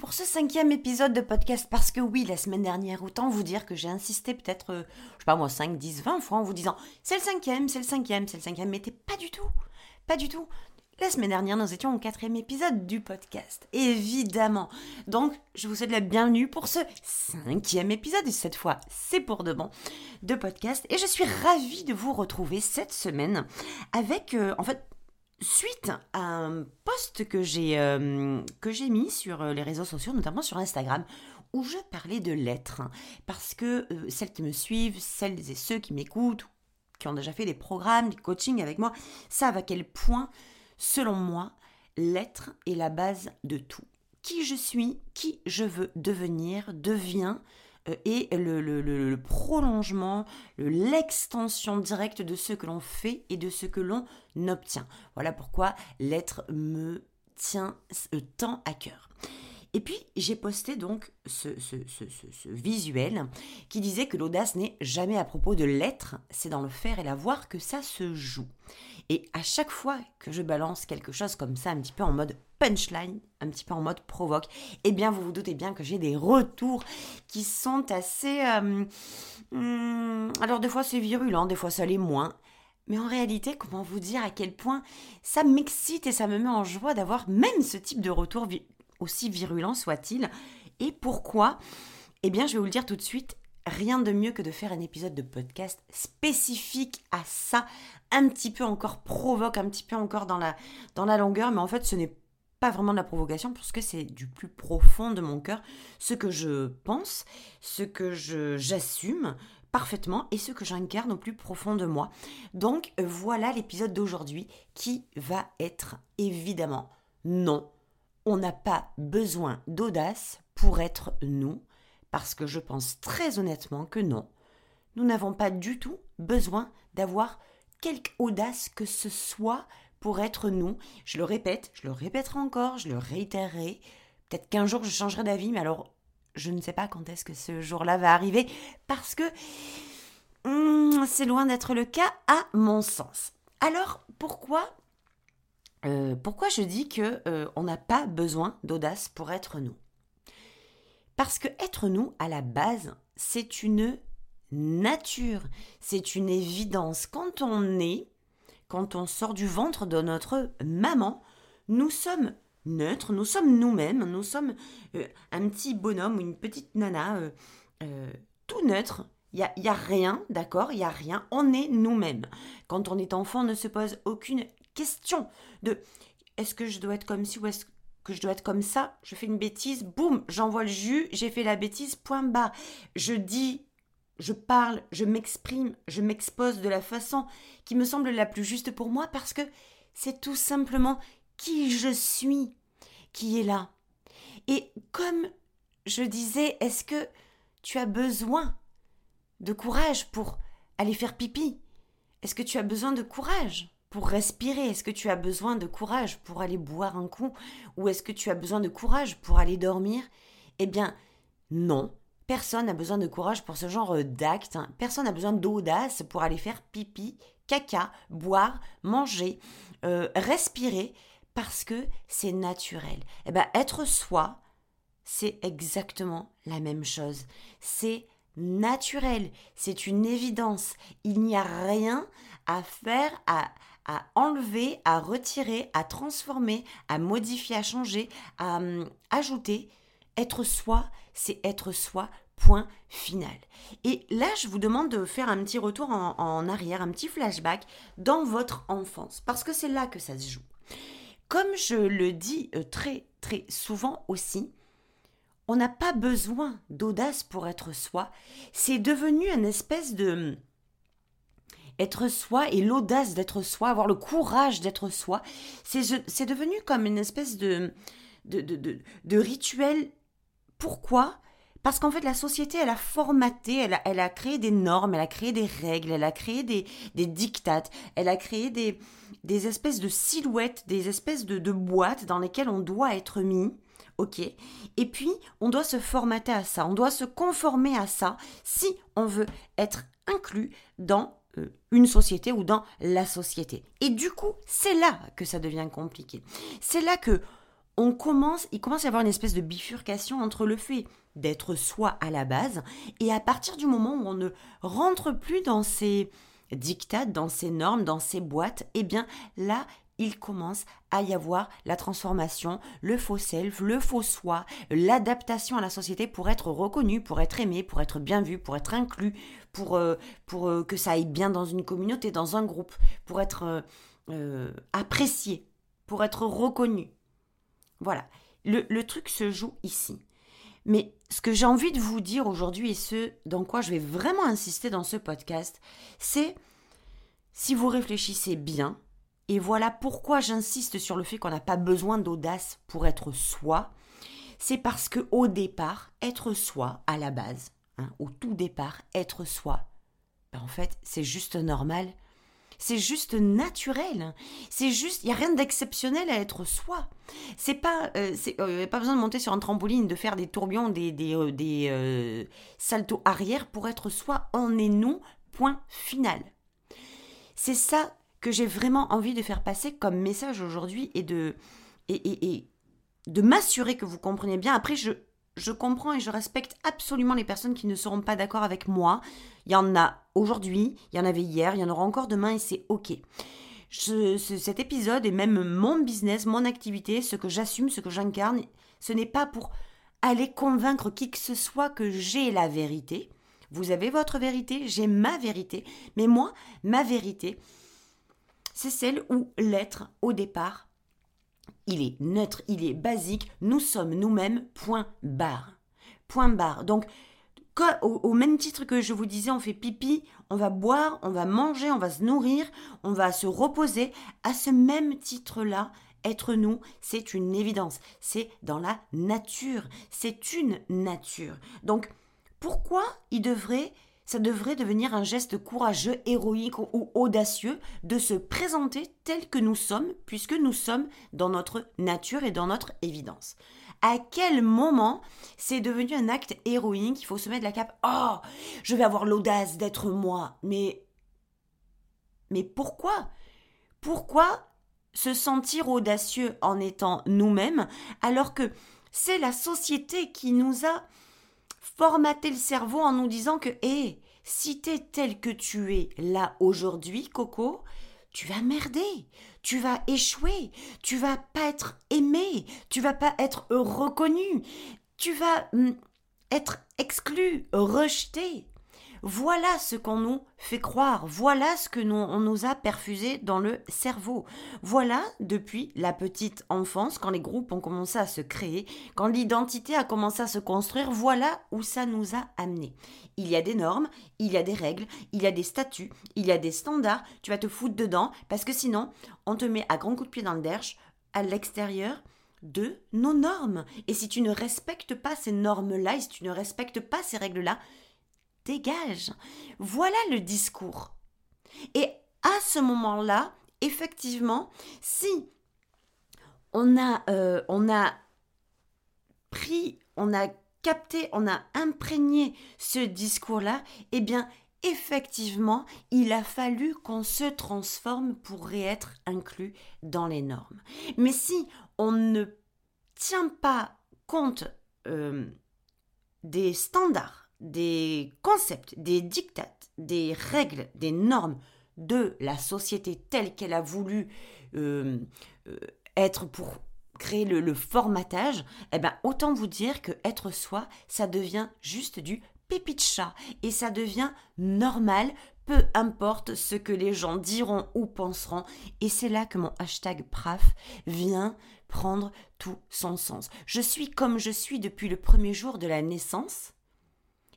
Pour ce cinquième épisode de podcast parce que oui, la semaine dernière, autant vous dire que j'ai insisté peut-être, euh, je sais pas moi, 5, 10, 20 fois en vous disant c'est le cinquième, c'est le cinquième, c'est le cinquième, mais t'es pas du tout, pas du tout. La semaine dernière, nous étions au quatrième épisode du podcast, évidemment. Donc, je vous souhaite la bienvenue pour ce cinquième épisode, et cette fois, c'est pour de bon, de podcast. Et je suis ravie de vous retrouver cette semaine avec, euh, en fait, suite à un post que j'ai euh, mis sur euh, les réseaux sociaux, notamment sur Instagram, où je parlais de lettres, parce que euh, celles qui me suivent, celles et ceux qui m'écoutent, qui ont déjà fait des programmes, des coachings avec moi, savent à quel point, selon moi, l'être est la base de tout. Qui je suis, qui je veux devenir, devient et le, prolongement, l'extension directe de ce que l'on fait et de ce que l'on obtient. Voilà pourquoi l'être me tient euh, tant à cœur. Et puis j'ai posté donc ce, visuel qui disait que l'audace n'est jamais à propos de l'être, c'est dans le faire et la voir que ça se joue. Et à chaque fois que je balance quelque chose comme ça, un petit peu en mode punchline, un petit peu en mode provoque, eh bien vous vous doutez bien que j'ai des retours qui sont assez... Euh, hmm, alors des fois c'est virulent, des fois ça l'est moins. Mais en réalité, comment vous dire à quel point ça m'excite et ça me met en joie d'avoir même ce type de retour aussi virulent soit-il. Et pourquoi? Eh bien, je vais vous le dire tout de suite, rien de mieux que de faire un épisode de podcast spécifique à ça, un petit peu encore provoque, un petit peu encore dans la, dans la longueur, mais en fait, ce n'est pas vraiment de la provocation, parce que c'est du plus profond de mon cœur, ce que je pense, ce que j'assume parfaitement et ce que j'incarne au plus profond de moi. Donc voilà l'épisode d'aujourd'hui qui va être évidemment non. On n'a pas besoin d'audace pour être nous, parce que je pense très honnêtement que non. Nous n'avons pas du tout besoin d'avoir quelque audace que ce soit pour être nous. Je le répète, je le répéterai encore, je le réitérerai. Peut-être qu'un jour je changerai d'avis, mais alors je ne sais pas quand est-ce que ce jour-là va arriver, parce que hmm, c'est loin d'être le cas à mon sens. Alors pourquoi euh, pourquoi je dis que euh, on n'a pas besoin d'audace pour être nous? Parce que être nous, à la base, c'est une nature, c'est une évidence. Quand on est, quand on sort du ventre de notre maman, nous sommes neutres, nous sommes nous-mêmes, nous sommes euh, un petit bonhomme ou une petite nana, tout neutre. Il n'y a, a rien, d'accord Il n'y a rien. On est nous-mêmes. Quand on est enfant, on ne se pose aucune question de est-ce que je dois être comme ci ou est-ce que je dois être comme ça Je fais une bêtise, boum, j'envoie le jus, j'ai fait la bêtise, point bas. Je dis, je parle, je m'exprime, je m'expose de la façon qui me semble la plus juste pour moi parce que c'est tout simplement qui je suis qui est là. Et comme je disais, est-ce que tu as besoin de courage pour aller faire pipi? Est-ce que tu as besoin de courage? Pour respirer? Est-ce que tu as besoin de courage pour aller boire un coup? Ou est-ce que tu as besoin de courage pour aller dormir? Eh bien, non. Personne n'a besoin de courage pour ce genre d'acte. Hein. Personne n'a besoin d'audace pour aller faire pipi, caca, boire, manger, euh, respirer, parce que c'est naturel. Eh bien, être soi, c'est exactement la même chose. C'est naturel, c'est une évidence. Il n'y a rien à faire, à, à enlever, à retirer, à transformer, à modifier, à changer, à hum, ajouter. Être soi, c'est être soi, point final. Et là, je vous demande de faire un petit retour en, arrière, un petit flashback dans votre enfance, parce que c'est là que ça se joue. Comme je le dis euh, très très souvent aussi, on n'a pas besoin d'audace pour être soi. C'est devenu une espèce de hum, être soi et l'audace d'être soi, avoir le courage d'être soi, c'est devenu comme une espèce de, de, de, de, rituels. Pourquoi? Parce qu'en fait, la société, elle a formaté, elle a, elle a, créé des normes, elle a créé des règles, elle a créé des, des dictates, elle a créé des, des espèces de silhouettes, des espèces de, de boîtes dans lesquelles on doit être mis. Ok? Et puis, on doit se formater à ça, on doit se conformer à ça si on veut être inclus dans une société ou dans la société. Et du coup, c'est là que ça devient compliqué. C'est là que on commence, il commence à y avoir une espèce de bifurcation entre le fait d'être soi à la base et à partir du moment où on ne rentre plus dans ces dictates, dans ces normes, dans ces boîtes, eh bien là, il commence à y avoir la transformation, le faux self, le faux soi, l'adaptation à la société pour être reconnu, pour être aimé, pour être bien vu, pour être inclus, pour, euh, euh, que ça aille bien dans une communauté, dans un groupe, pour être euh, apprécié, pour être reconnu. Voilà, le, le truc se joue ici. Mais ce que j'ai envie de vous dire aujourd'hui et ce dans quoi je vais vraiment insister dans ce podcast, c'est si vous réfléchissez bien, et voilà pourquoi j'insiste sur le fait qu'on n'a pas besoin d'audace pour être soi. C'est parce que au départ, être soi, à la base, hein, au tout départ, être soi, ben en fait, c'est juste normal. C'est juste naturel. C'est juste, il n'y a rien d'exceptionnel à être soi. C'est pas, euh, euh, pas besoin de monter sur un trampoline, de faire des tourbillons, des, des, euh, des saltos arrière pour être soi. On est nous, point final. C'est ça que j'ai vraiment envie de faire passer comme message aujourd'hui et de, et, et, de m'assurer que vous comprenez bien. Après, je, je comprends et je respecte absolument les personnes qui ne seront pas d'accord avec moi. Il y en a aujourd'hui, il y en avait hier, il y en aura encore demain et c'est ok. Je, cet épisode et même mon business, mon activité, ce que j'assume, ce que j'incarne, ce n'est pas pour aller convaincre qui que ce soit que j'ai la vérité. Vous avez votre vérité, j'ai ma vérité, mais moi, ma vérité, c'est celle où l'être, au départ, il est neutre, il est basique, nous sommes nous-mêmes, point barre. Point barre. Donc, au, même titre que je vous disais, on fait pipi, on va boire, on va manger, on va se nourrir, on va se reposer. À ce même titre-là, être nous, c'est une évidence. C'est dans la nature. C'est une nature. Donc, pourquoi il devrait ça devrait devenir un geste courageux, héroïque ou audacieux de se présenter tel que nous sommes, puisque nous sommes dans notre nature et dans notre évidence. À quel moment c'est devenu un acte héroïque Il faut se mettre la cape. Oh, je vais avoir l'audace d'être moi. Mais. Mais pourquoi? Pourquoi se sentir audacieux en étant nous-mêmes alors que c'est la société qui nous a formater le cerveau en nous disant que, hé, si t'es tel que tu es là aujourd'hui, Coco, tu vas merder, tu vas échouer, tu vas pas être aimé, tu vas pas être reconnu, tu vas hum, être exclu, rejeté. Voilà ce qu'on nous fait croire, voilà ce que nous, on nous a perfusé dans le cerveau. Voilà, depuis la petite enfance, quand les groupes ont commencé à se créer, quand l'identité a commencé à se construire, voilà où ça nous a amené. Il y a des normes, il y a des règles, il y a des statuts, il y a des standards, tu vas te foutre dedans, parce que sinon, on te met à grands coups de pied dans le derche, à l'extérieur, de nos normes. Et si tu ne respectes pas ces normes-là, et si tu ne respectes pas ces règles-là, Voilà le discours. Et à ce moment-là, effectivement, si on a, euh, on a pris, on a capté, on a imprégné ce discours-là, eh bien, effectivement, il a fallu qu'on se transforme pour être inclus dans les normes. Mais si on ne tient pas compte euh, des standards, des concepts, des dictates, des règles, des normes de la société telle qu'elle a voulu euh, euh, être pour créer le, formatage, eh ben autant vous dire que être soi, ça devient juste du pépi de chat et ça devient normal, peu importe ce que les gens diront ou penseront. Et c'est là que mon hashtag PRAF vient prendre tout son sens. Je suis comme je suis depuis le premier jour de la naissance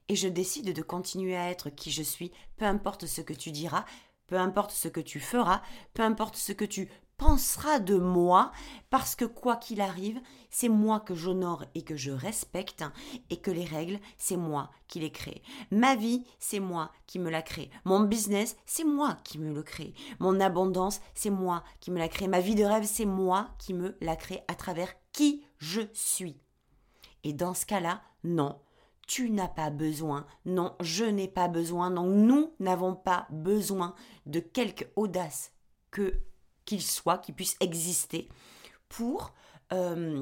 et je décide de continuer à être qui je suis, peu importe ce que tu diras, peu importe ce que tu feras, peu importe ce que tu pensera de moi parce que quoi qu'il arrive, c'est moi que j'honore et que je respecte et que les règles, c'est moi qui les crée. Ma vie, c'est moi qui me la crée. Mon business, c'est moi qui me le crée. Mon abondance, c'est moi qui me la crée. Ma vie de rêve, c'est moi qui me la crée à travers qui je suis. Et dans ce cas-là, non, tu n'as pas besoin, non, je n'ai pas besoin, non, nous n'avons pas besoin de quelque audace que qu'il soit, qui puisse exister pour, euh,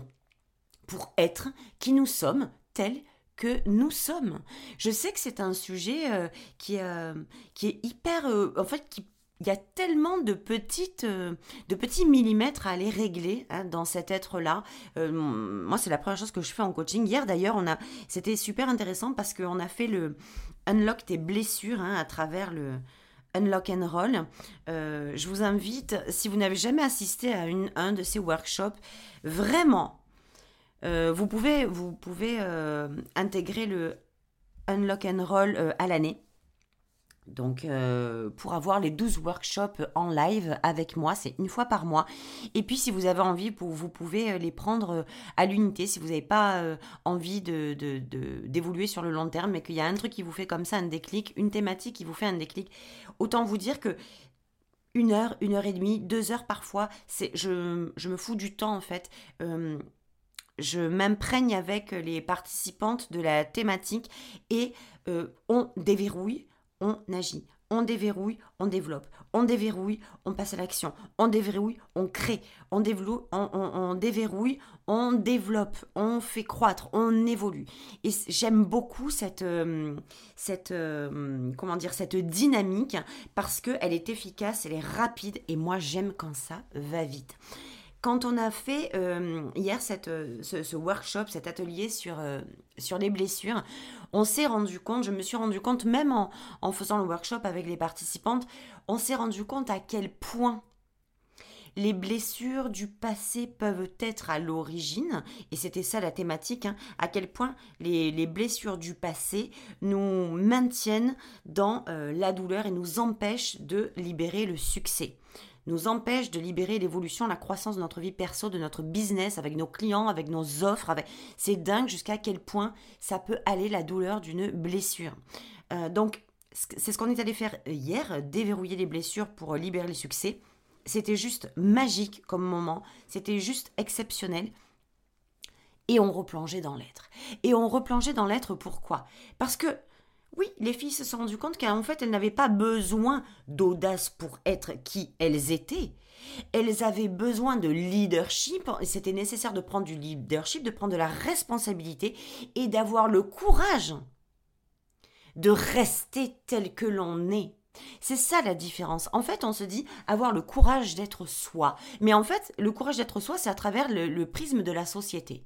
pour être qui nous sommes, tels que nous sommes. Je sais que c'est un sujet euh, qui, euh, qui est hyper... en fait, qui il y a tellement de petites de petits millimètres à aller régler hein, dans cet être là moi c'est la première chose que je fais en coaching hier d'ailleurs on a c'était super intéressant parce qu'on a fait le unlock tes blessures hein, à travers le Unlock and Roll. Euh, je vous invite, si vous n'avez jamais assisté à un de ces workshops, vraiment, euh, vous pouvez, vous pouvez euh, intégrer le Unlock and Roll à l'année. Donc, euh, pour avoir les 12 workshops en live avec moi, c'est une fois par mois. Et puis, si vous avez envie, vous pouvez euh, les prendre euh, à l'unité. Si vous n'avez pas envie d'évoluer sur le long terme, mais qu'il y a un truc qui vous fait comme ça un déclic, une thématique qui vous fait un déclic, autant vous dire que une heure, une heure et demie, deux heures parfois, c'est, je me fous du temps en fait. je m'imprègne avec les participantes de la thématique et on déverrouille on agit. On déverrouille, on développe. On déverrouille, on passe à l'action. On déverrouille, on crée. On, développe, on, déverrouille, on développe. On fait croître, on évolue. Et j'aime beaucoup cette, euh, euh, comment dire, cette dynamique parce qu'elle est efficace, elle est rapide et moi j'aime quand ça va vite. Quand on a fait euh, hier ce, workshop, cet atelier sur les blessures, on s'est rendu compte, je me suis rendu compte, même en, faisant le workshop avec les participantes, on s'est rendu compte à quel point les blessures du passé peuvent être à l'origine, et c'était ça la thématique, hein, à quel point les, les, blessures du passé nous maintiennent dans la douleur et nous empêchent de libérer le succès nous empêche de libérer l'évolution, la croissance de notre vie perso, de notre business, avec nos clients, avec nos offres. Avec... C'est dingue jusqu'à quel point ça peut aller la douleur d'une blessure. Euh, donc, c'est ce qu'on est allé faire hier, déverrouiller les blessures pour libérer le succès. C'était juste magique comme moment, c'était juste exceptionnel. Et on replongeait dans l'être. Et on replongeait dans l'être pourquoi? Parce que oui, les filles se sont rendues compte qu'en fait, elles n'avaient pas besoin d'audace pour être qui elles étaient. Elles avaient besoin de leadership, c'était nécessaire de prendre du leadership, de prendre de la responsabilité et d'avoir le courage de rester tel que l'on est. C'est ça la différence. En fait, on se dit avoir le courage d'être soi. Mais en fait, le courage d'être soi, c'est à travers le, le prisme de la société.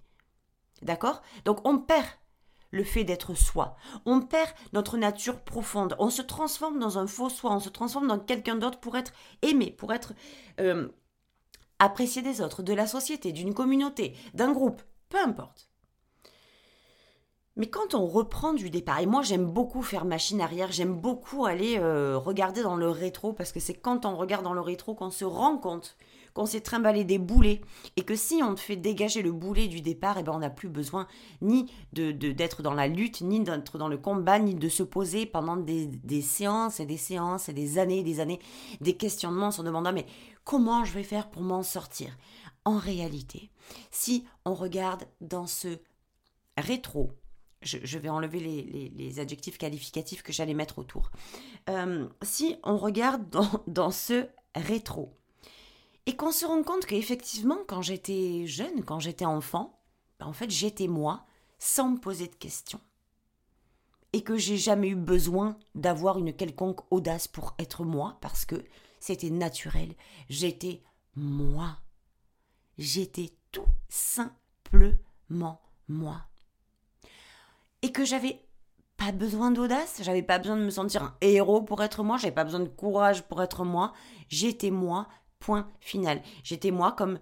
D'accord? Donc on perd le fait d'être soi. On perd notre nature profonde. On se transforme dans un faux soi. On se transforme dans quelqu'un d'autre pour être aimé, pour être euh, apprécié des autres, de la société, d'une communauté, d'un groupe, peu importe. Mais quand on reprend du départ, et moi j'aime beaucoup faire machine arrière, j'aime beaucoup aller euh, regarder dans le rétro, parce que c'est quand on regarde dans le rétro qu'on se rend compte qu'on s'est trimballé des boulets et que si on te fait dégager le boulet du départ, et eh ben on n'a plus besoin ni de, d'être dans la lutte, ni d'être dans le combat, ni de se poser pendant des, séances et des séances et des années et des années des questionnements en se demandant mais comment je vais faire pour m'en sortir? En réalité, si on regarde dans ce rétro, je, vais enlever les, adjectifs qualificatifs que j'allais mettre autour. Euh, si on regarde dans ce rétro, et qu'on se rend compte qu'effectivement, quand j'étais jeune, quand j'étais enfant, ben, en fait, j'étais moi, sans me poser de questions. Et que j'ai jamais eu besoin d'avoir une quelconque audace pour être moi, parce que c'était naturel. J'étais moi. J'étais tout simplement moi. Et que j'avais pas besoin d'audace, j'avais pas besoin de me sentir un héros pour être moi, j'avais pas besoin de courage pour être moi, j'étais moi Point final. J'étais moi comme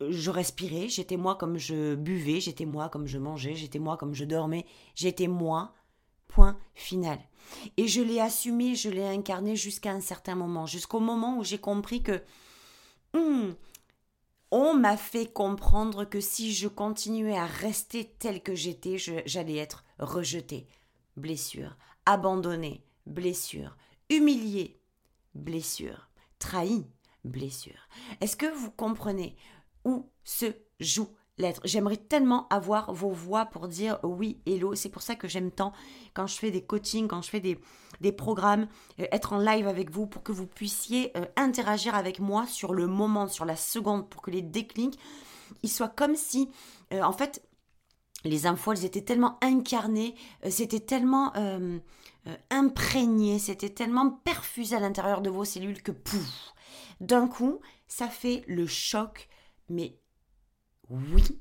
je respirais, j'étais moi comme je buvais, j'étais moi comme je mangeais, j'étais moi comme je dormais, j'étais moi. Point final. Et je l'ai assumé, je l'ai incarné jusqu'à un certain moment, jusqu'au moment où j'ai compris que Hmm. On m'a fait comprendre que si je continuais à rester tel que j'étais, j'allais être rejeté. Blessure. Abandonné. Blessure. Humilié. Blessure. Trahi. Blessure. Est-ce que vous comprenez où se joue l'être? J'aimerais tellement avoir vos voix pour dire oui, hello. C'est pour ça que j'aime tant quand je fais des coachings, quand je fais des, programmes, euh, être en live avec vous pour que vous puissiez euh, interagir avec moi sur le moment, sur la seconde, pour que les déclics, ils soient comme si, euh, en fait, les infos, elles étaient tellement incarnées, c'était tellement imprégné, c'était tellement perfusé à l'intérieur de vos cellules que pouf, d'un coup, ça fait le choc, mais oui,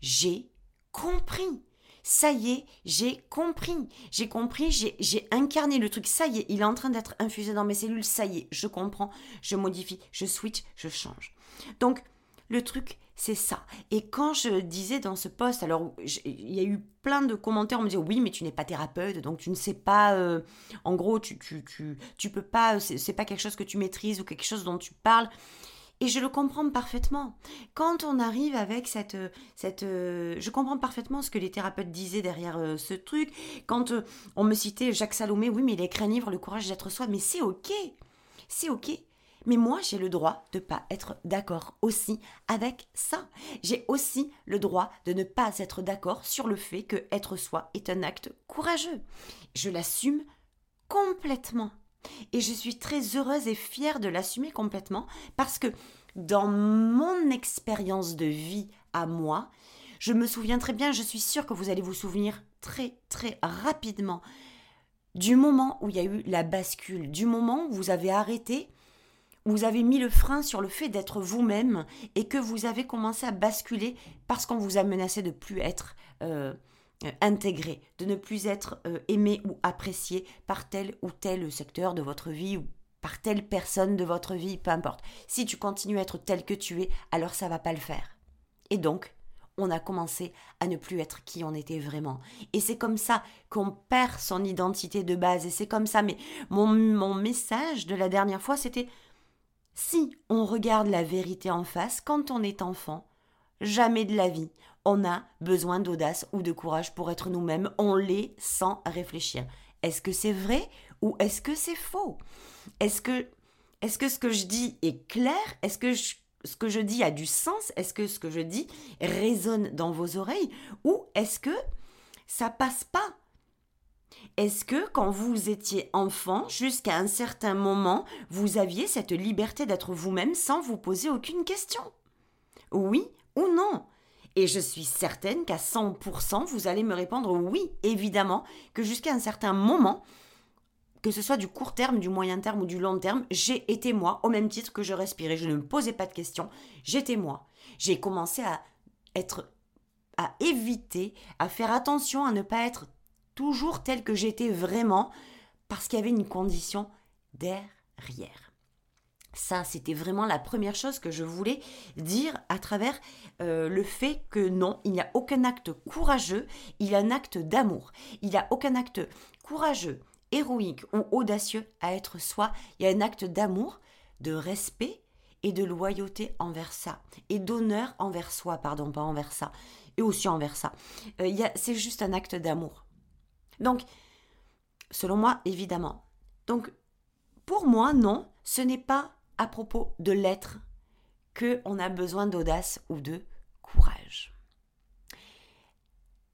j'ai compris. Ça y est, j'ai compris. J'ai compris, j'ai incarné le truc. Ça y est, il est en train d'être infusé dans mes cellules. Ça y est, je comprends, je modifie, je switch, je change. Donc, le truc, c'est ça. Et quand je disais dans ce post, alors il y a eu plein de commentaires, on me disait oui, mais tu n'es pas thérapeute, donc tu ne sais pas, euh, en gros, tu, tu, tu, tu peux pas, c'est pas quelque chose que tu maîtrises ou quelque chose dont tu parles. Et je le comprends parfaitement. Quand on arrive avec cette... cette euh, je comprends parfaitement ce que les thérapeutes disaient derrière euh, ce truc. Quand euh, on me citait Jacques Salomé, oui, mais les livre le courage d'être soi, mais c'est ok. C'est ok. Mais moi, j'ai le droit de ne pas être d'accord aussi avec ça. J'ai aussi le droit de ne pas être d'accord sur le fait que être soi est un acte courageux. Je l'assume complètement. Et je suis très heureuse et fière de l'assumer complètement parce que dans mon expérience de vie à moi, je me souviens très bien, je suis sûre que vous allez vous souvenir très très rapidement du moment où il y a eu la bascule, du moment où vous avez arrêté, vous avez mis le frein sur le fait d'être vous-même et que vous avez commencé à basculer parce qu'on vous a menacé de plus être euh, euh, intégré, de ne plus être euh, aimé ou apprécié par tel ou tel secteur de votre vie ou par telle personne de votre vie, peu importe. Si tu continues à être tel que tu es, alors ça va pas le faire. Et donc, on a commencé à ne plus être qui on était vraiment. Et c'est comme ça qu'on perd son identité de base. Et c'est comme ça. Mais mon, mon message de la dernière fois, c'était si on regarde la vérité en face quand on est enfant, jamais de la vie on a besoin d'audace ou de courage pour être nous-mêmes, on l'est sans réfléchir. Est-ce que c'est vrai ou est-ce que c'est faux? Est-ce que, ce que je dis est clair? Est-ce que ce que je dis a du sens? Est-ce que ce que je dis résonne dans vos oreilles? Ou est-ce que ça passe pas est-ce que quand vous étiez enfant, jusqu'à un certain moment, vous aviez cette liberté d'être vous-même sans vous poser aucune question? Oui ou non? Et je suis certaine qu'à 100%, vous allez me répondre oui, évidemment, que jusqu'à un certain moment, que ce soit du court terme, du moyen terme ou du long terme, j'ai été moi, au même titre que je respirais. Je ne me posais pas de questions, j'étais moi. J'ai commencé à être, à éviter, à faire attention à ne pas être toujours tel que j'étais vraiment, parce qu'il y avait une condition derrière. Ça, c'était vraiment la première chose que je voulais dire à travers euh, le fait que non, il n'y a aucun acte courageux, il y a un acte d'amour. Il n'y a aucun acte courageux, héroïque ou audacieux à être soi. Il y a un acte d'amour, de respect et de loyauté envers ça. Et d'honneur envers soi, pardon, pas envers ça. Et aussi envers ça. Euh, c'est juste un acte d'amour. Donc, selon moi, évidemment. Donc, pour moi, non, ce n'est pas à propos de l'être que on a besoin d'audace ou de courage.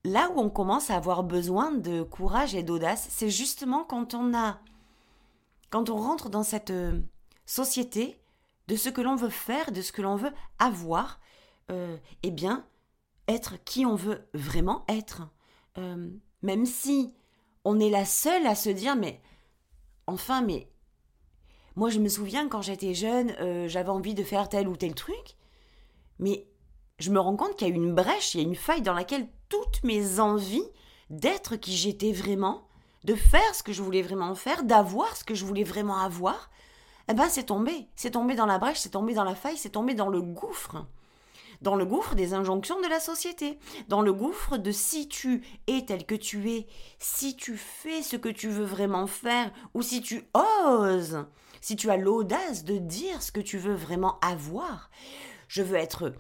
Là où on commence à avoir besoin de courage et d'audace, c'est justement quand on a quand on rentre dans cette euh, société de ce que l'on veut faire, de ce que l'on veut avoir, euh, eh bien, être qui on veut vraiment être. Euh, même si on est la seule à se dire, mais enfin, mais moi, je me souviens quand j'étais jeune, euh, j'avais envie de faire tel ou tel truc, mais je me rends compte qu'il y a une brèche, il y a une faille dans laquelle toutes mes envies d'être qui j'étais vraiment, de faire ce que je voulais vraiment faire, d'avoir ce que je voulais vraiment avoir, eh ben c'est tombé. C'est tombé dans la brèche, c'est tombé dans la faille, c'est tombé dans le gouffre. Dans le gouffre des injonctions de la société. Dans le gouffre de si tu es tel que tu es, si tu fais ce que tu veux vraiment faire, ou si tu oses si tu as l'audace de dire ce que tu veux vraiment avoir, je veux être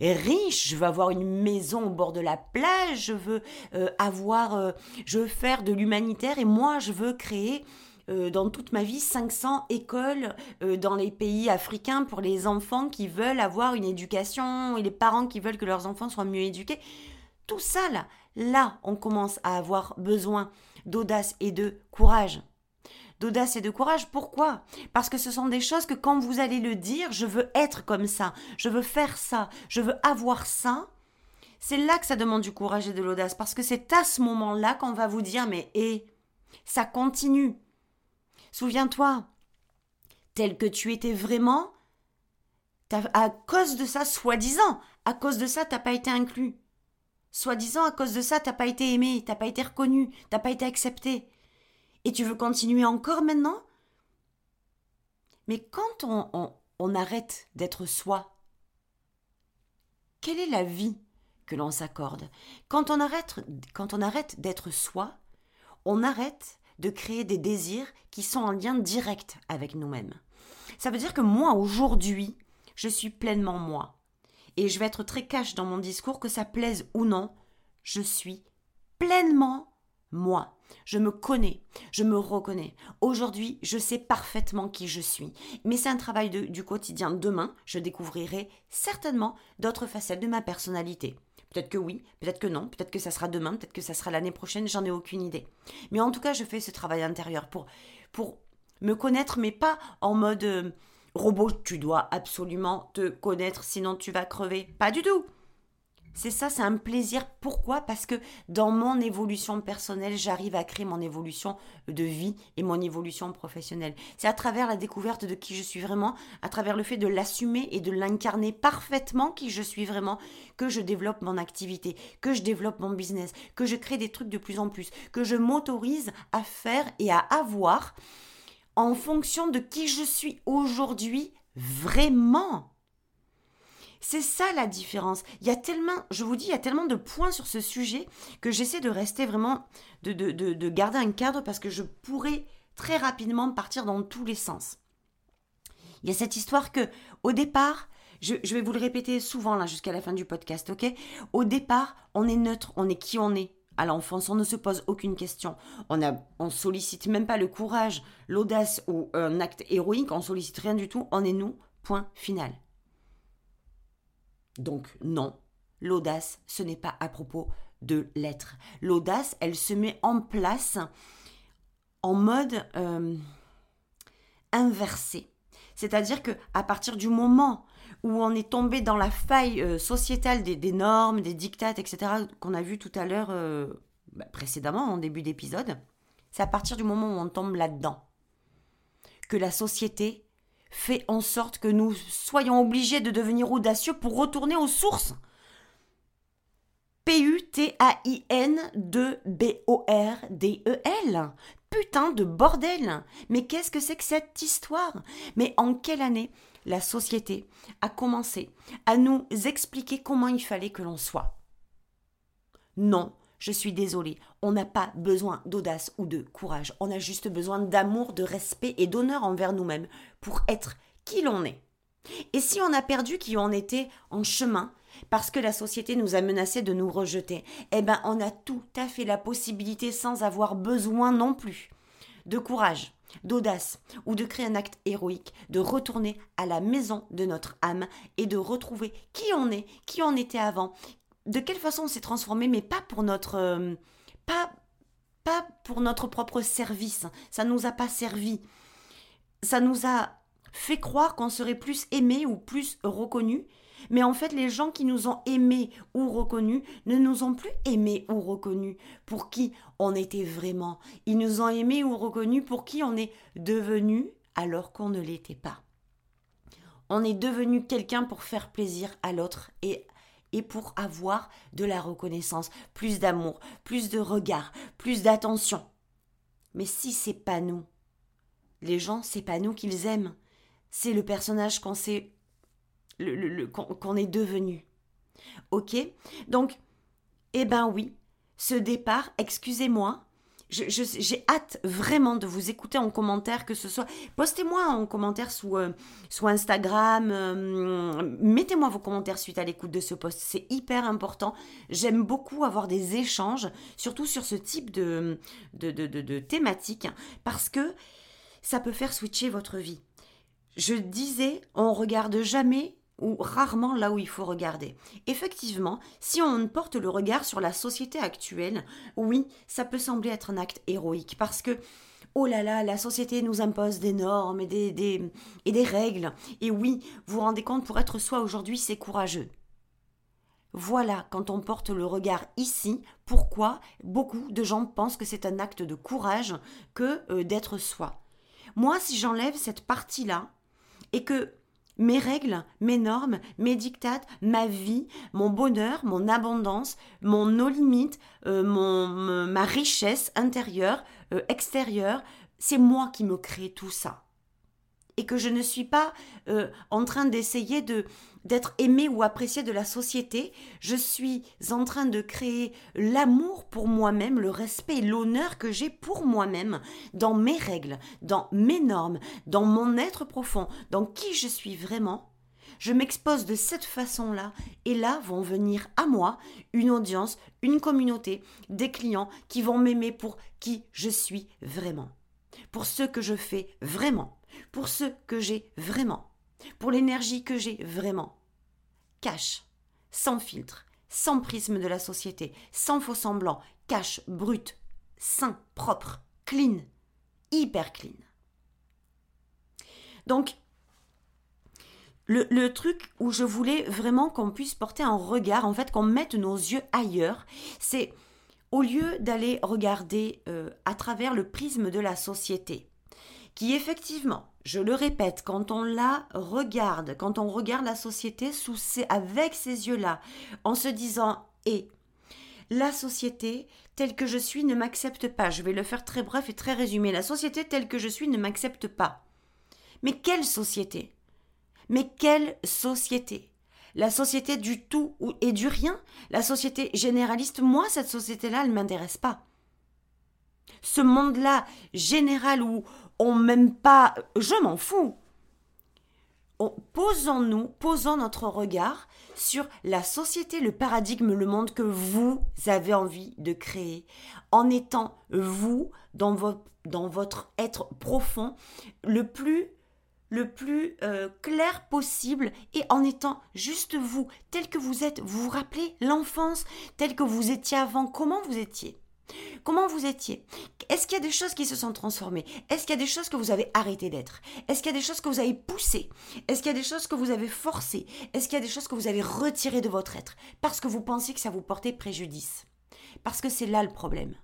riche, je veux avoir une maison au bord de la plage, je veux euh, avoir, euh, je veux faire de l'humanitaire et moi je veux créer euh, dans toute ma vie 500 écoles dans les pays africains pour les enfants qui veulent avoir une éducation et les parents qui veulent que leurs enfants soient mieux éduqués. Tout ça là, là on commence à avoir besoin d'audace et de courage d'audace et de courage. Pourquoi? Parce que ce sont des choses que quand vous allez le dire, je veux être comme ça, je veux faire ça, je veux avoir ça. C'est là que ça demande du courage et de l'audace, parce que c'est à ce moment-là qu'on va vous dire, mais hé, ça continue. Souviens-toi, tel que tu étais vraiment, à cause de ça, soi-disant, à cause de ça, t'as pas été inclus. Soi-disant, à cause de ça, t'as pas été aimé, t'as pas été reconnu, t'as pas été accepté. Et tu veux continuer encore maintenant? Mais quand on, on, arrête d'être soi, quelle est la vie que l'on s'accorde? Quand on arrête, quand on arrête d'être soi, on arrête de créer des désirs qui sont en lien direct avec nous-mêmes. Ça veut dire que moi, aujourd'hui, je suis pleinement moi. Et je vais être très cash dans mon discours, que ça plaise ou non, je suis pleinement moi. Je me connais, je me reconnais. Aujourd'hui, je sais parfaitement qui je suis. Mais c'est un travail du quotidien. Demain, je découvrirai certainement d'autres facettes de ma personnalité. Peut-être que oui, peut-être que non, peut-être que ça sera demain, peut-être que ça sera l'année prochaine, j'en ai aucune idée. Mais en tout cas, je fais ce travail intérieur pour, pour me connaître, mais pas en mode euh, robot, tu dois absolument te connaître, sinon tu vas crever. Pas du tout. C'est ça, c'est un plaisir. Pourquoi? Parce que dans mon évolution personnelle, j'arrive à créer mon évolution de vie et mon évolution professionnelle. C'est à travers la découverte de qui je suis vraiment, à travers le fait de l'assumer et de l'incarner parfaitement qui je suis vraiment, que je développe mon activité, que je développe mon business, que je crée des trucs de plus en plus, que je m'autorise à faire et à avoir en fonction de qui je suis aujourd'hui vraiment. C'est ça la différence. Il y a tellement, je vous dis, il y a tellement de points sur ce sujet que j'essaie de rester vraiment, de, de, de, garder un cadre parce que je pourrais très rapidement partir dans tous les sens. Il y a cette histoire que, au départ, je, vais vous le répéter souvent là jusqu'à la fin du podcast, ok? Au départ, on est neutre, on est qui on est. À l'enfance, on ne se pose aucune question. On a, on sollicite même pas le courage, l'audace ou un acte héroïque. On sollicite rien du tout. On est nous. Point final. Donc non, l'audace, ce n'est pas à propos de l'être. L'audace, elle se met en place en mode euh, inversé. C'est-à-dire que à partir du moment où on est tombé dans la faille euh, sociétale des, normes, des dictates, etc., qu'on a vu tout à l'heure euh, bah, précédemment en début d'épisode, c'est à partir du moment où on tombe là-dedans que la société fait en sorte que nous soyons obligés de devenir audacieux pour retourner aux sources. P-U-T-A-I-N de B-O-R-D-E-L. Putain de bordel Mais qu'est-ce que c'est que cette histoire? Mais en quelle année la société a commencé à nous expliquer comment il fallait que l'on soit? Non, je suis désolée, on n'a pas besoin d'audace ou de courage, on a juste besoin d'amour, de respect et d'honneur envers nous-mêmes pour être qui l'on est. Et si on a perdu qui on était en chemin, parce que la société nous a menacé de nous rejeter, eh ben on a tout à fait la possibilité sans avoir besoin non plus de courage, d'audace ou de créer un acte héroïque, de retourner à la maison de notre âme et de retrouver qui on est, qui on était avant, de quelle façon on s'est transformé, mais pas pour notre, euh, pas, pas pour notre propre service. Ça nous a pas servi. Ça nous a fait croire qu'on serait plus aimé ou plus reconnu. Mais en fait, les gens qui nous ont aimés ou reconnus ne nous ont plus aimés ou reconnus pour qui on était vraiment. Ils nous ont aimés ou reconnus pour qui on est devenu alors qu'on ne l'était pas. On est devenu quelqu'un pour faire plaisir à l'autre et et pour avoir de la reconnaissance, plus d'amour, plus de regard, plus d'attention. Mais si c'est pas nous, les gens, c'est pas nous qu'ils aiment, c'est le personnage qu'on s'est le, qu'on est devenu. Ok? Donc, eh ben oui, ce départ, excusez-moi, j'ai hâte vraiment de vous écouter en commentaire, que ce soit. Postez-moi en commentaire sous, euh, Instagram. Euh, mettez-moi vos commentaires suite à l'écoute de ce post. C'est hyper important. J'aime beaucoup avoir des échanges, surtout sur ce type de, de, thématique, parce que ça peut faire switcher votre vie. Je disais, on regarde jamais ou rarement là où il faut regarder. Effectivement, si on porte le regard sur la société actuelle, oui, ça peut sembler être un acte héroïque parce que Oh là là, la société nous impose des normes et des, et des règles. Et oui, vous vous rendez compte, pour être soi aujourd'hui, c'est courageux. Voilà, quand on porte le regard ici, pourquoi beaucoup de gens pensent que c'est un acte de courage que euh, d'être soi. Moi, si j'enlève cette partie-là, et que mes règles, mes normes, mes dictates, ma vie, mon bonheur, mon abondance, mon no limites, euh, ma richesse intérieure, euh, extérieure, c'est moi qui me crée tout ça. Et que je ne suis pas euh, en train d'essayer de d'être aimé ou apprécié de la société, je suis en train de créer l'amour pour moi-même, le respect l'honneur que j'ai pour moi-même dans mes règles, dans mes normes, dans mon être profond, dans qui je suis vraiment. Je m'expose de cette façon-là et là vont venir à moi une audience, une communauté, des clients qui vont m'aimer pour qui je suis vraiment, pour ce que je fais vraiment, pour ce que j'ai vraiment pour l'énergie que j'ai vraiment. Cash, sans filtre, sans prisme de la société, sans faux semblant, cash, brut, sain, propre, clean, hyper clean. Donc, le, truc où je voulais vraiment qu'on puisse porter un regard, en fait, qu'on mette nos yeux ailleurs, c'est au lieu d'aller regarder euh, à travers le prisme de la société, qui effectivement je le répète, quand on la regarde, quand on regarde la société sous avec ces yeux-là, en se disant et la société telle que je suis ne m'accepte pas. Je vais le faire très bref et très résumé. La société telle que je suis ne m'accepte pas. Mais quelle société? Mais quelle société? La société du tout et du rien? La société généraliste? Moi, cette société-là, elle ne m'intéresse pas. Ce monde-là général où, on pas, je m'en fous. Posons-nous, posons notre regard sur la société, le paradigme, le monde que vous avez envie de créer, en étant vous, dans, dans votre être profond, le plus le plus euh, clair possible et en étant juste vous, tel que vous êtes. Vous vous rappelez l'enfance, tel que vous étiez avant, comment vous étiez? Comment vous étiez? Est-ce qu'il y a des choses qui se sont transformées? Est-ce qu'il y a des choses que vous avez arrêté d'être? Est-ce qu'il y a des choses que vous avez poussées? Est-ce qu'il y a des choses que vous avez forcées? Est-ce qu'il y a des choses que vous avez retirées de votre être Parce que vous pensiez que ça vous portait préjudice? Parce que c'est là le problème.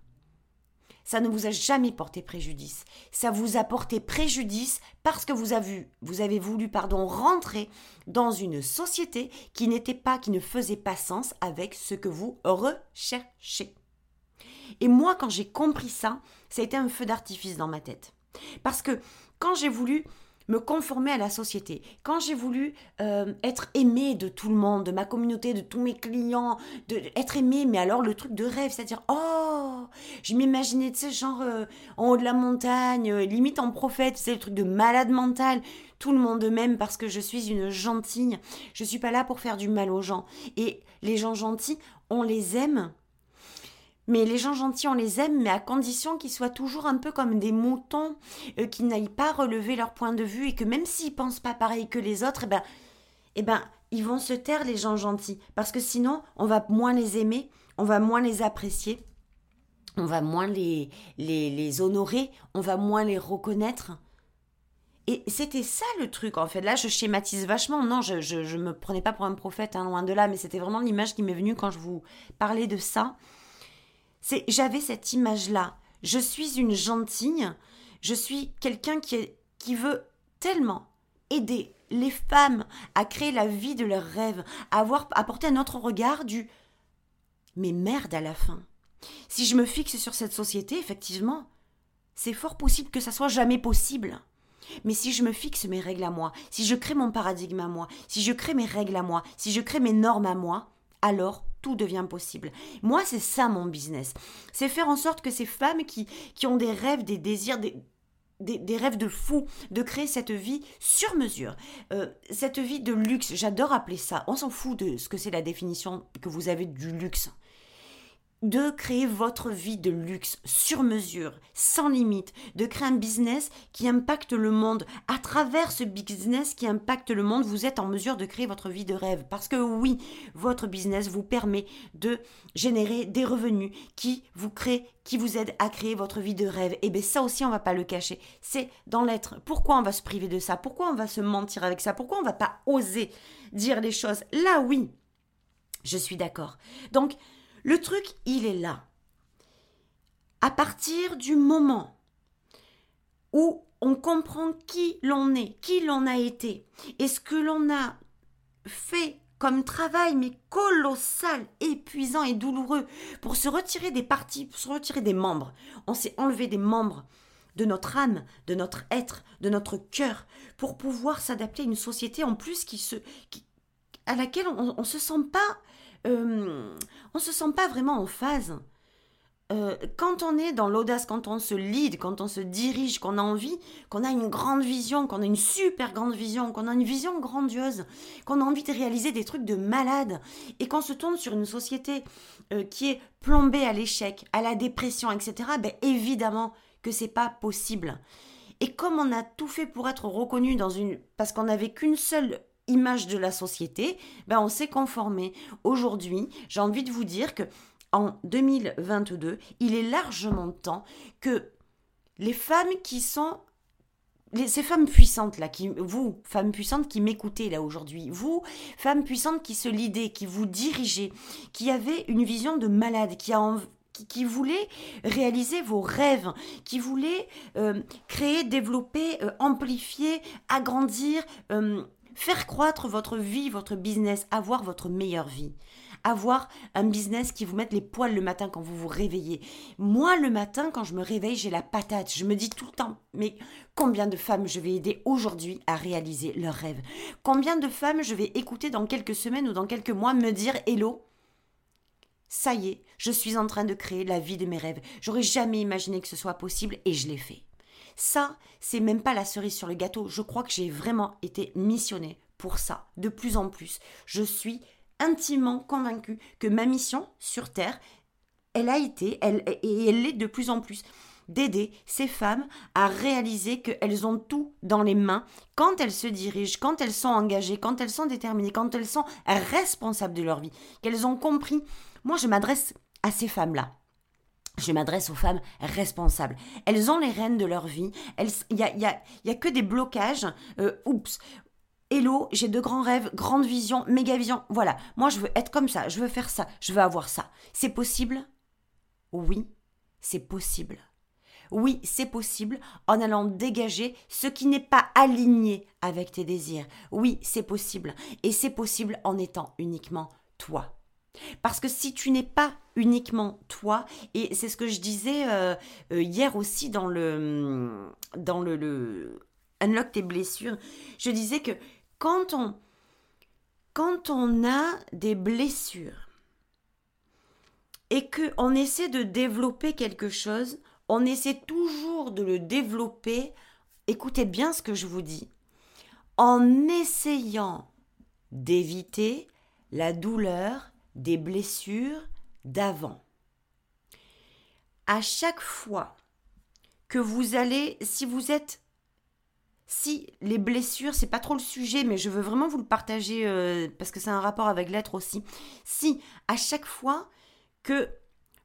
Ça ne vous a jamais porté préjudice. Ça vous a porté préjudice parce que vous avez, voulu rentrer dans une société qui n'était pas, qui ne faisait pas sens avec ce que vous recherchez. Et moi, quand j'ai compris ça, ça a été un feu d'artifice dans ma tête. Parce que quand j'ai voulu me conformer à la société, quand j'ai voulu euh, être aimé de tout le monde, de ma communauté, de tous mes clients, être aimé, mais alors le truc de rêve, c'est-à-dire, oh, je m'imaginais, tu sais, genre euh, en haut de la montagne, euh, limite en prophète, c'est le truc de malade mental, tout le monde m'aime parce que je suis une gentille, je suis pas là pour faire du mal aux gens. Et les gens gentils, on les aime mais les gens gentils, on les aime, mais à condition qu'ils soient toujours un peu comme des moutons, euh, qui n'aillent pas relever leur point de vue et que même s'ils pensent pas pareil que les autres, eh ben, eh ben, ils vont se taire les gens gentils, parce que sinon, on va moins les aimer, on va moins les apprécier, on va moins les honorer, on va moins les reconnaître. Et c'était ça le truc, en fait. Là, je schématise vachement. Non, je, je, me prenais pas pour un prophète, hein, loin de là, mais c'était vraiment l'image qui m'est venue quand je vous parlais de ça j'avais cette image là. Je suis une gentille, je suis quelqu'un qui qui veut tellement aider les femmes à créer la vie de leurs rêves, à avoir apporté un autre regard du mais merde à la fin. Si je me fixe sur cette société, effectivement, c'est fort possible que ça soit jamais possible. Mais si je me fixe mes règles à moi, si je crée mon paradigme à moi, si je crée mes règles à moi, si je crée mes normes à moi, alors tout devient possible. Moi, c'est ça mon business. C'est faire en sorte que ces femmes qui, qui ont des rêves, des désirs, des, des, rêves de fou, de créer cette vie sur mesure, euh, cette vie de luxe. J'adore appeler ça. On s'en fout de ce que c'est la définition que vous avez du luxe de créer votre vie de luxe sur mesure, sans limite, de créer un business qui impacte le monde. À travers ce business qui impacte le monde, vous êtes en mesure de créer votre vie de rêve. Parce que oui, votre business vous permet de générer des revenus qui vous créent, qui vous aident à créer votre vie de rêve. Et bien ça aussi, on va pas le cacher. C'est dans l'être. Pourquoi on va se priver de ça? Pourquoi on va se mentir avec ça? Pourquoi on va pas oser dire les choses? Là, oui, je suis d'accord. Donc, le truc, il est là. À partir du moment où on comprend qui l'on est, qui l'on a été, et ce que l'on a fait comme travail, mais colossal, épuisant et douloureux, pour se retirer des parties, pour se retirer des membres. On s'est enlevé des membres de notre âme, de notre être, de notre cœur, pour pouvoir s'adapter à une société en plus qui se, à laquelle on ne se sent pas euh, on se sent pas vraiment en phase. Euh, quand on est dans l'audace, quand on se lead, quand on se dirige, qu'on a envie, qu'on a une grande vision, qu'on a une super grande vision, qu'on a une vision grandiose, qu'on a envie de réaliser des trucs de malade, et qu'on se tourne sur une société euh, qui est plombée à l'échec, à la dépression, etc., ben évidemment que c'est pas possible. Et comme on a tout fait pour être reconnu dans une... parce qu'on n'avait qu'une seule image de la société, ben on s'est conformé. Aujourd'hui, j'ai envie de vous dire que en 2022, il est largement temps que les femmes qui sont ces femmes puissantes là, qui, vous, femmes puissantes qui m'écoutez là aujourd'hui, vous, femmes puissantes qui se lidaient, qui vous dirigez, qui avez une vision de malade, qui a qui, voulait réaliser vos rêves, qui voulait euh, créer, développer, euh, amplifier, agrandir, euh, faire croître votre vie, votre business, avoir votre meilleure vie. Avoir un business qui vous mette les poils le matin quand vous vous réveillez. Moi, le matin, quand je me réveille, j'ai la patate. Je me dis tout le temps, mais combien de femmes je vais aider aujourd'hui à réaliser leurs rêves? Combien de femmes je vais écouter dans quelques semaines ou dans quelques mois me dire Hello, ça y est, je suis en train de créer la vie de mes rêves. J'aurais jamais imaginé que ce soit possible et je l'ai fait. Ça, c'est même pas la cerise sur le gâteau. Je crois que j'ai vraiment été missionnée pour ça, de plus en plus. Je suis intimement convaincue que ma mission sur Terre, elle a été, elle, et elle l'est de plus en plus, d'aider ces femmes à réaliser qu'elles ont tout dans les mains quand elles se dirigent, quand elles sont engagées, quand elles sont déterminées, quand elles sont responsables de leur vie, qu'elles ont compris. Moi, je m'adresse à ces femmes-là je m'adresse aux femmes responsables. Elles ont les rênes de leur vie. Il n'y a, y a, que des blocages. Euh, oups. Hello, j'ai de grands rêves, grande vision, méga vision. Voilà, moi je veux être comme ça, je veux faire ça, je veux avoir ça. C'est possible? Oui, c'est possible. Oui, c'est possible en allant dégager ce qui n'est pas aligné avec tes désirs. Oui, c'est possible. Et c'est possible en étant uniquement toi. Parce que si tu n'es pas uniquement toi, et c'est ce que je disais euh, euh, hier aussi dans le, dans le, Unlock tes blessures, je disais que quand on, quand on a des blessures et qu'on essaie de développer quelque chose, on essaie toujours de le développer, écoutez bien ce que je vous dis, en essayant d'éviter la douleur des blessures d'avant. À chaque fois que vous allez, si vous êtes, si les blessures, c'est pas trop le sujet, mais je veux vraiment vous le partager euh, parce que c'est un rapport avec l'être aussi. Si à chaque fois que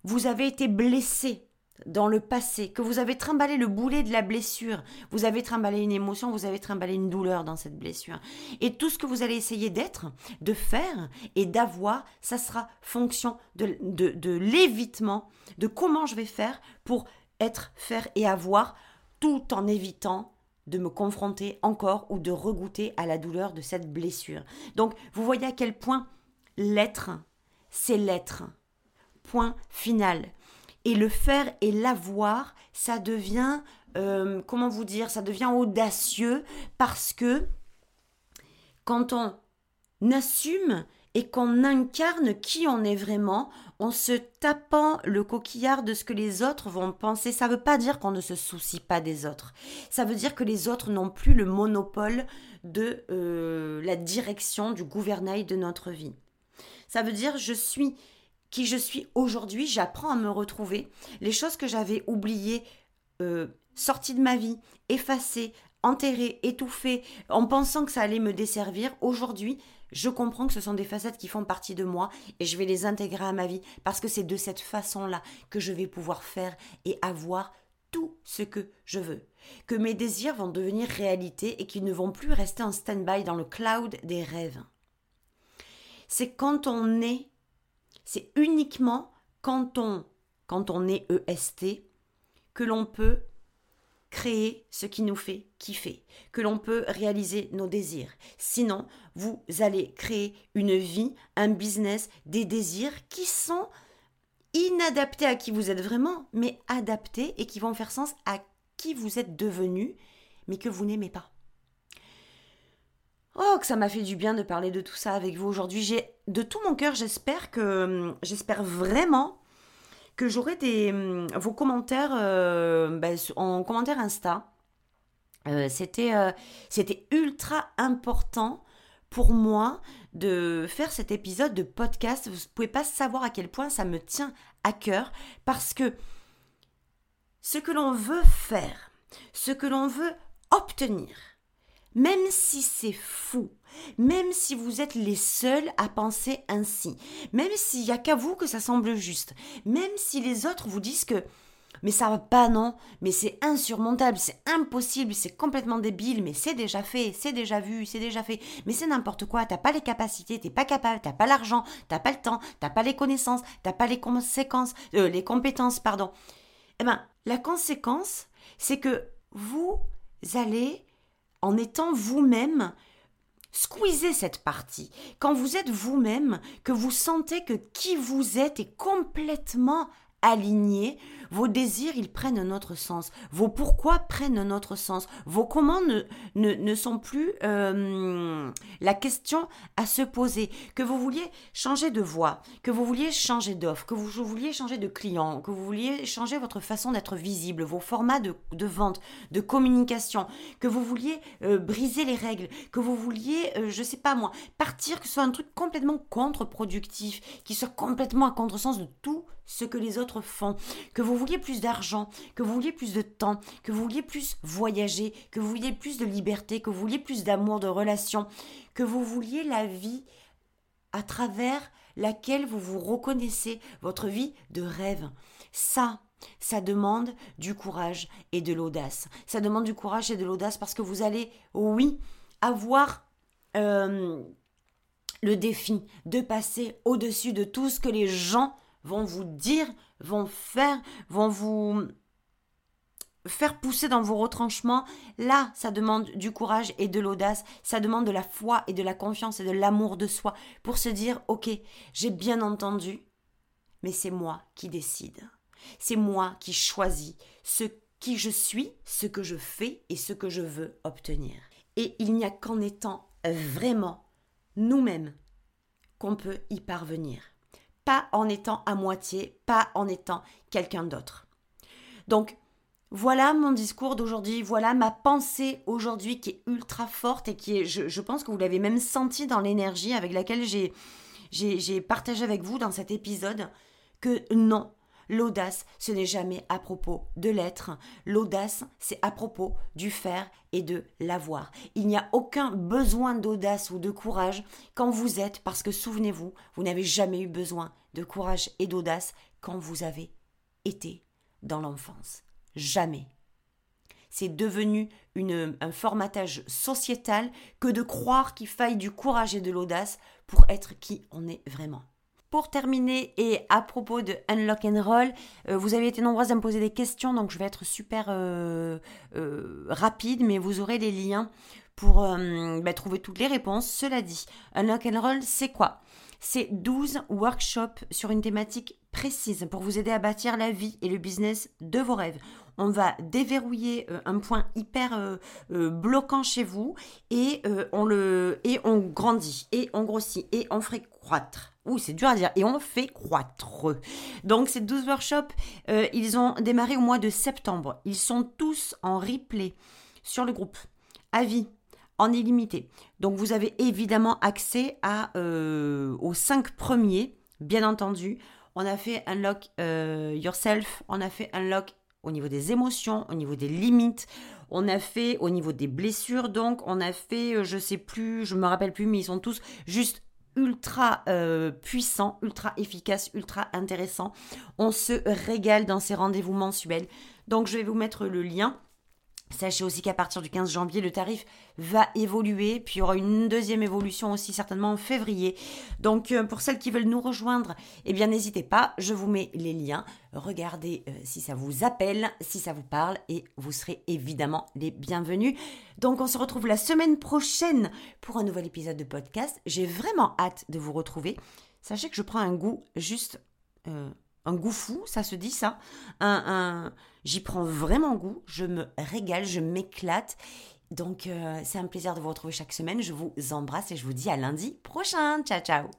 vous avez été blessé dans le passé, que vous avez trimballé le boulet de la blessure, vous avez trimballé une émotion, vous avez trimballé une douleur dans cette blessure. Et tout ce que vous allez essayer d'être, de faire et d'avoir, ça sera fonction de, de, l'évitement, de comment je vais faire pour être, faire et avoir, tout en évitant de me confronter encore ou de regoûter à la douleur de cette blessure. Donc, vous voyez à quel point l'être, c'est l'être. Point final et le faire et l'avoir, ça devient, euh, comment vous dire, ça devient audacieux parce que quand on assume et qu'on incarne qui on est vraiment en se tapant le coquillard de ce que les autres vont penser. Ça ne veut pas dire qu'on ne se soucie pas des autres. Ça veut dire que les autres n'ont plus le monopole de euh, la direction du gouvernail de notre vie. Ça veut dire je suis qui je suis aujourd'hui, j'apprends à me retrouver. Les choses que j'avais oubliées, euh, sorties de ma vie, effacées, enterrées, étouffées, en pensant que ça allait me desservir, aujourd'hui, je comprends que ce sont des facettes qui font partie de moi et je vais les intégrer à ma vie parce que c'est de cette façon-là que je vais pouvoir faire et avoir tout ce que je veux. Que mes désirs vont devenir réalité et qu'ils ne vont plus rester en stand-by dans le cloud des rêves. C'est quand on est, c'est uniquement quand on, est EST que l'on peut créer ce qui nous fait kiffer, que l'on peut réaliser nos désirs. Sinon, vous allez créer une vie, un business, des désirs qui sont inadaptés à qui vous êtes vraiment, mais adaptés et qui vont faire sens à qui vous êtes devenu, mais que vous n'aimez pas. Oh, que ça m'a fait du bien de parler de tout ça avec vous aujourd'hui. J'ai de tout mon cœur, j'espère que j'espère vraiment que j'aurai des hum, vos commentaires euh, ben, en commentaire Insta. Euh, c'était euh, c'était ultra important pour moi de faire cet épisode de podcast. Vous ne pouvez pas savoir à quel point ça me tient à cœur parce que ce que l'on veut faire, ce que l'on veut obtenir, même si c'est fou, même si vous êtes les seuls à penser ainsi, même s'il n'y a qu'à vous que ça semble juste, même si les autres vous disent que mais ça va pas non, mais c'est insurmontable, c'est impossible, c'est complètement débile, mais c'est déjà fait, c'est déjà vu, c'est déjà fait, mais c'est n'importe quoi, t'as pas les capacités, t'es pas capable, t'as pas l'argent, t'as pas le temps, t'as pas les connaissances, t'as pas les conséquences, euh, les compétences, pardon. Eh ben, la conséquence, c'est que vous allez en étant vous-même, squeezer cette partie. Quand vous êtes vous-même, que vous sentez que qui vous êtes est complètement aligné, vos désirs, ils prennent un autre sens. Vos pourquoi prennent un autre sens. Vos comment ne, ne, sont plus euh, la question à se poser. Que vous vouliez changer de voix, que vous vouliez changer d'offre, que vous vouliez changer de client, que vous vouliez changer votre façon d'être visible, vos formats de, vente, de communication, que vous vouliez euh, briser les règles, que vous vouliez, euh, je sais pas moi, partir, que ce soit un truc complètement contre-productif, qui soit complètement à contresens de tout ce que les autres font, que vous vouliez plus d'argent, que vous vouliez plus de temps, que vous vouliez plus voyager, que vous vouliez plus de liberté, que vous vouliez plus d'amour, de relation, que vous vouliez la vie à travers laquelle vous vous reconnaissez, votre vie de rêve. Ça, ça demande du courage et de l'audace. Ça demande du courage et de l'audace parce que vous allez, oui, avoir euh, le défi de passer au-dessus de tout ce que les gens vont vous dire, vont faire, vont vous faire pousser dans vos retranchements, là, ça demande du courage et de l'audace, ça demande de la foi et de la confiance et de l'amour de soi pour se dire, ok, j'ai bien entendu, mais c'est moi qui décide. C'est moi qui choisis ce qui je suis, ce que je fais et ce que je veux obtenir. Et il n'y a qu'en étant vraiment nous-mêmes qu'on peut y parvenir en étant à moitié, pas en étant quelqu'un d'autre. Donc, voilà mon discours d'aujourd'hui, voilà ma pensée aujourd'hui qui est ultra forte et qui est, je, pense que vous l'avez même senti dans l'énergie avec laquelle j'ai partagé avec vous dans cet épisode, que non, L'audace, ce n'est jamais à propos de l'être. L'audace, c'est à propos du faire et de l'avoir. Il n'y a aucun besoin d'audace ou de courage quand vous êtes, parce que souvenez-vous, vous, n'avez jamais eu besoin de courage et d'audace quand vous avez été dans l'enfance. Jamais. C'est devenu un formatage sociétal que de croire qu'il faille du courage et de l'audace pour être qui on est vraiment. Pour terminer, et à propos de Unlock and Roll, euh, vous avez été nombreuses à me poser des questions, donc je vais être super euh, euh, rapide, mais vous aurez les liens pour bah, trouver toutes les réponses. Cela dit, Unlock and Roll, c'est quoi? C'est 12 workshops sur une thématique précise pour vous aider à bâtir la vie et le business de vos rêves. On va déverrouiller euh, un point hyper euh, euh, bloquant chez vous et on grandit et on grossit et on fait croître. Ouh, c'est dur à dire. Et on fait croître. Donc ces 12 workshops, ils ont démarré au mois de septembre. Ils sont tous en replay sur le groupe. À vie en illimité. Donc vous avez évidemment accès aux 5 premiers, bien entendu. On a fait un lock yourself, on a fait un lock au niveau des émotions, au niveau des limites. On a fait au niveau des blessures, donc on a fait, euh, je sais plus, je me rappelle plus, mais ils sont tous juste ultra euh, puissants, ultra efficaces, ultra intéressants. On se régale dans ces rendez-vous mensuels. Donc je vais vous mettre le lien Sachez aussi qu'à partir du 15 janvier, le tarif va évoluer, puis il y aura une deuxième évolution aussi certainement en février. Donc euh, pour celles qui veulent nous rejoindre, eh bien n'hésitez pas, je vous mets les liens. Regardez euh, si ça vous appelle, si ça vous parle, et vous serez évidemment les bienvenus. Donc on se retrouve la semaine prochaine pour un nouvel épisode de podcast. J'ai vraiment hâte de vous retrouver. Sachez que je prends un goût juste... Euh, un goût fou, ça se dit ça. Un, J'y prends vraiment goût, je me régale, je m'éclate. Donc euh, c'est un plaisir de vous retrouver chaque semaine. Je vous embrasse et je vous dis à lundi prochain. Ciao ciao